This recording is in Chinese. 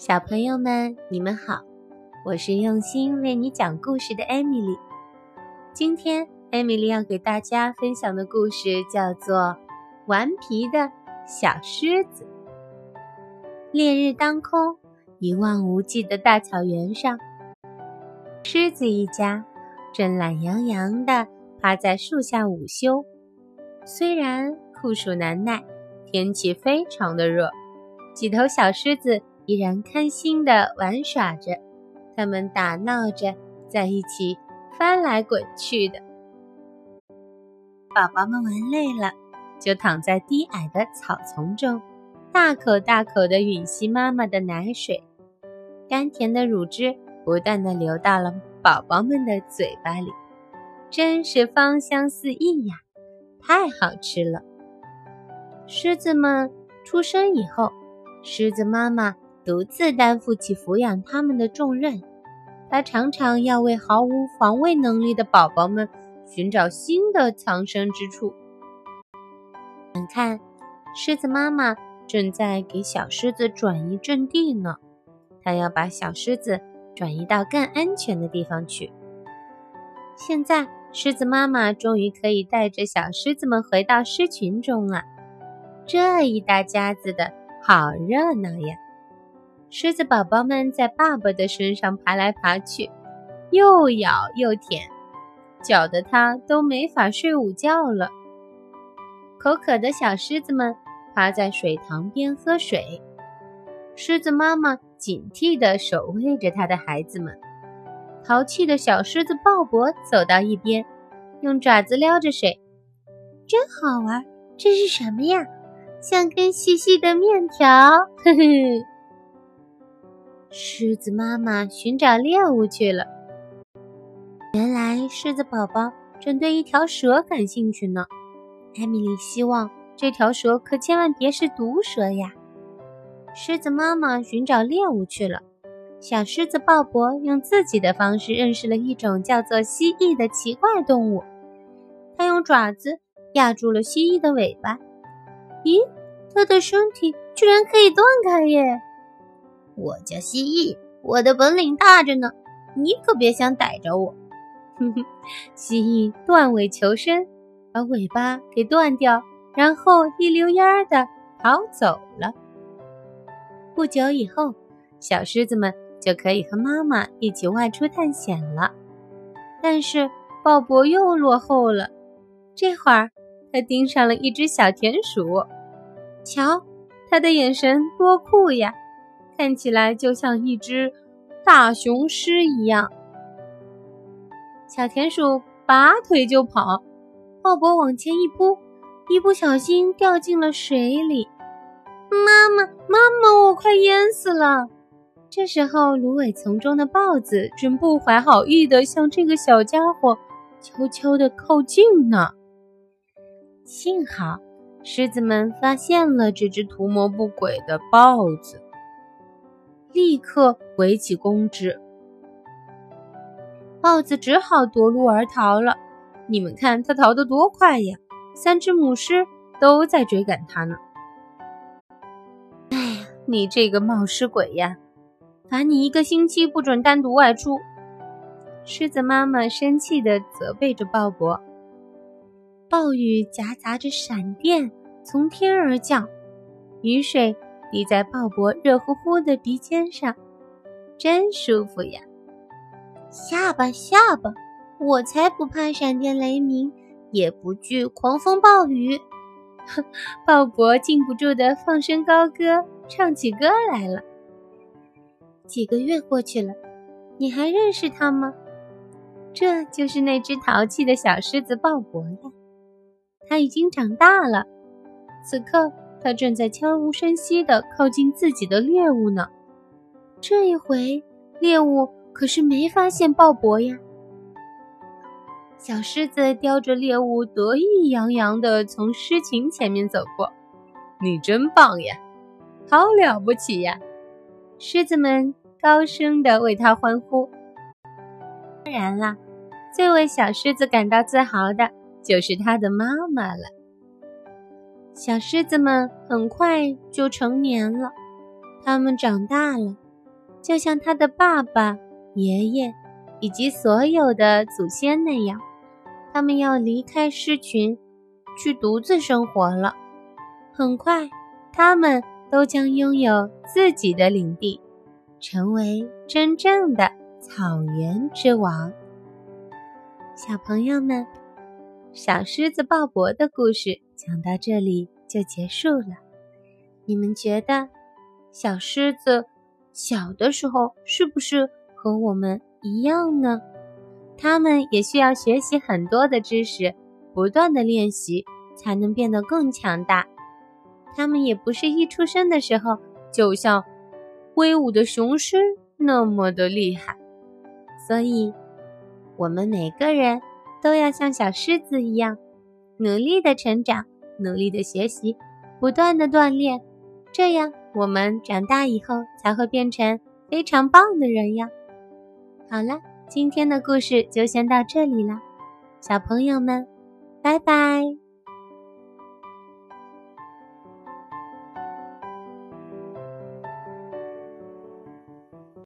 小朋友们，你们好，我是用心为你讲故事的艾米丽。今天，艾米丽要给大家分享的故事叫做《顽皮的小狮子》。烈日当空，一望无际的大草原上，狮子一家正懒洋洋地趴在树下午休。虽然酷暑难耐，天气非常的热，几头小狮子。依然开心地玩耍着，他们打闹着，在一起翻来滚去的。宝宝们玩累了，就躺在低矮的草丛中，大口大口地吮吸妈妈的奶水，甘甜的乳汁不断地流到了宝宝们的嘴巴里，真是芳香四溢呀！太好吃了。狮子们出生以后，狮子妈妈。独自担负起抚养他们的重任，他常常要为毫无防卫能力的宝宝们寻找新的藏身之处。眼看狮子妈妈正在给小狮子转移阵地呢，它要把小狮子转移到更安全的地方去。现在，狮子妈妈终于可以带着小狮子们回到狮群中了。这一大家子的好热闹呀！狮子宝宝们在爸爸的身上爬来爬去，又咬又舔，搅得他都没法睡午觉了。口渴的小狮子们趴在水塘边喝水，狮子妈妈警惕地守卫着它的孩子们。淘气的小狮子鲍勃走到一边，用爪子撩着水，真好玩。这是什么呀？像根细细的面条，呵呵。狮子妈妈寻找猎物去了。原来狮子宝宝正对一条蛇感兴趣呢。艾米丽希望这条蛇可千万别是毒蛇呀。狮子妈妈寻找猎物去了。小狮子鲍勃用自己的方式认识了一种叫做蜥蜴的奇怪动物。他用爪子压住了蜥蜴的尾巴。咦，它的身体居然可以断开耶！我叫蜥蜴，我的本领大着呢，你可别想逮着我。哼哼，蜥蜴断尾求生，把尾巴给断掉，然后一溜烟儿的逃走了。不久以后，小狮子们就可以和妈妈一起外出探险了。但是鲍勃又落后了，这会儿他盯上了一只小田鼠，瞧，他的眼神多酷呀！看起来就像一只大雄狮一样。小田鼠拔腿就跑，鲍勃往前一扑，一不小心掉进了水里。妈妈，妈妈，我快淹死了！这时候，芦苇丛中的豹子正不怀好意地向这个小家伙悄悄地靠近呢。幸好，狮子们发现了这只图谋不轨的豹子。立刻围起攻之，豹子只好夺路而逃了。你们看它逃得多快呀！三只母狮都在追赶它呢。哎呀，你这个冒失鬼呀！罚你一个星期不准单独外出。狮子妈妈生气地责备着鲍勃。暴雨夹杂着闪电从天而降，雨水。滴在鲍勃热乎乎的鼻尖上，真舒服呀！下吧下吧，我才不怕闪电雷鸣，也不惧狂风暴雨。鲍勃禁不住的放声高歌，唱起歌来了。几个月过去了，你还认识他吗？这就是那只淘气的小狮子鲍勃呀，他已经长大了。此刻。他正在悄无声息地靠近自己的猎物呢。这一回，猎物可是没发现鲍勃呀。小狮子叼着猎物，得意洋洋地从狮群前面走过。你真棒呀，好了不起呀！狮子们高声地为他欢呼。当然啦，最为小狮子感到自豪的就是他的妈妈了。小狮子们很快就成年了，它们长大了，就像他的爸爸、爷爷以及所有的祖先那样，他们要离开狮群，去独自生活了。很快，他们都将拥有自己的领地，成为真正的草原之王。小朋友们，小狮子鲍勃的故事讲到这里就结束了。你们觉得，小狮子小的时候是不是和我们一样呢？他们也需要学习很多的知识，不断的练习，才能变得更强大。他们也不是一出生的时候就像威武的雄狮那么的厉害，所以，我们每个人都要像小狮子一样，努力的成长，努力的学习，不断的锻炼。这样，我们长大以后才会变成非常棒的人呀。好了，今天的故事就先到这里了，小朋友们，拜拜。